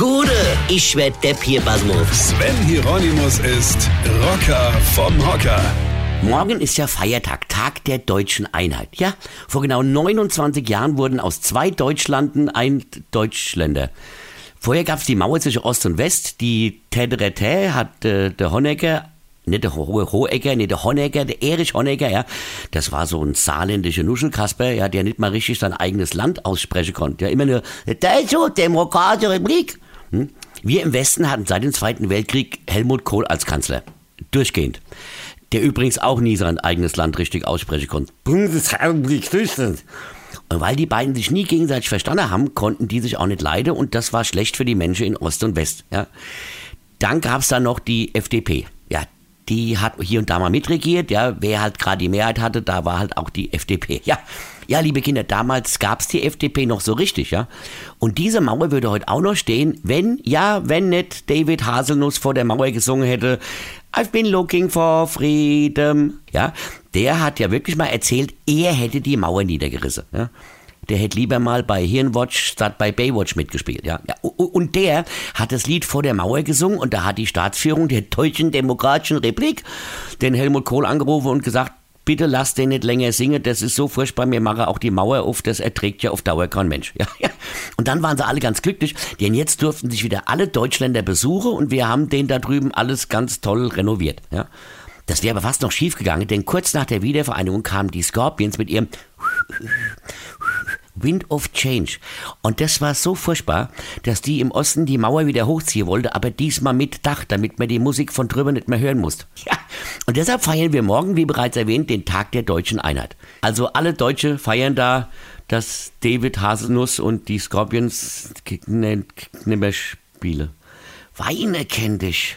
Gude, ich werd Depp hier, Basmus. Sven Hieronymus ist Rocker vom Hocker. Morgen ist ja Feiertag, Tag der deutschen Einheit. Ja, vor genau 29 Jahren wurden aus zwei Deutschlanden ein Deutschländer. Vorher gab's die Mauer zwischen Ost und West. Die Täterete hat äh, der Honecker nicht der Ho Hohecker, nicht der Honecker, der Erich Honecker, ja. Das war so ein saarländischer Nuschelkasper, ja, der nicht mal richtig sein eigenes Land aussprechen konnte. Ja, immer nur, Deutsche Demokratische Republik. Hm? Wir im Westen hatten seit dem Zweiten Weltkrieg Helmut Kohl als Kanzler. Durchgehend. Der übrigens auch nie sein eigenes Land richtig aussprechen konnte. Bundesrepublik Deutschland. Und weil die beiden sich nie gegenseitig verstanden haben, konnten die sich auch nicht leiden und das war schlecht für die Menschen in Ost und West. Ja. Dann gab's da noch die FDP. Die hat hier und da mal mitregiert. Ja, wer halt gerade die Mehrheit hatte, da war halt auch die FDP. Ja, ja, liebe Kinder, damals gab's die FDP noch so richtig, ja. Und diese Mauer würde heute auch noch stehen, wenn, ja, wenn nicht David Haselnuss vor der Mauer gesungen hätte, I've been looking for freedom. Ja, der hat ja wirklich mal erzählt, er hätte die Mauer niedergerissen. Ja der hätte lieber mal bei Hirnwatch statt bei Baywatch mitgespielt. Ja. ja. Und der hat das Lied vor der Mauer gesungen und da hat die Staatsführung der Deutschen Demokratischen Republik den Helmut Kohl angerufen und gesagt, bitte lass den nicht länger singen, das ist so furchtbar, mir mache auch die Mauer auf, das erträgt ja auf Dauer kein Mensch. Ja, ja. Und dann waren sie alle ganz glücklich, denn jetzt durften sich wieder alle Deutschländer besuchen und wir haben den da drüben alles ganz toll renoviert. Ja. Das wäre aber fast noch schief gegangen, denn kurz nach der Wiedervereinigung kamen die Scorpions mit ihrem Wind of Change. Und das war so furchtbar, dass die im Osten die Mauer wieder hochziehen wollte, aber diesmal mit Dach, damit man die Musik von drüber nicht mehr hören muss. Ja. Und deshalb feiern wir morgen, wie bereits erwähnt, den Tag der deutschen Einheit. Also alle Deutsche feiern da, dass David Haselnuss und die Scorpions nicht mehr spielen. Weine kenn dich.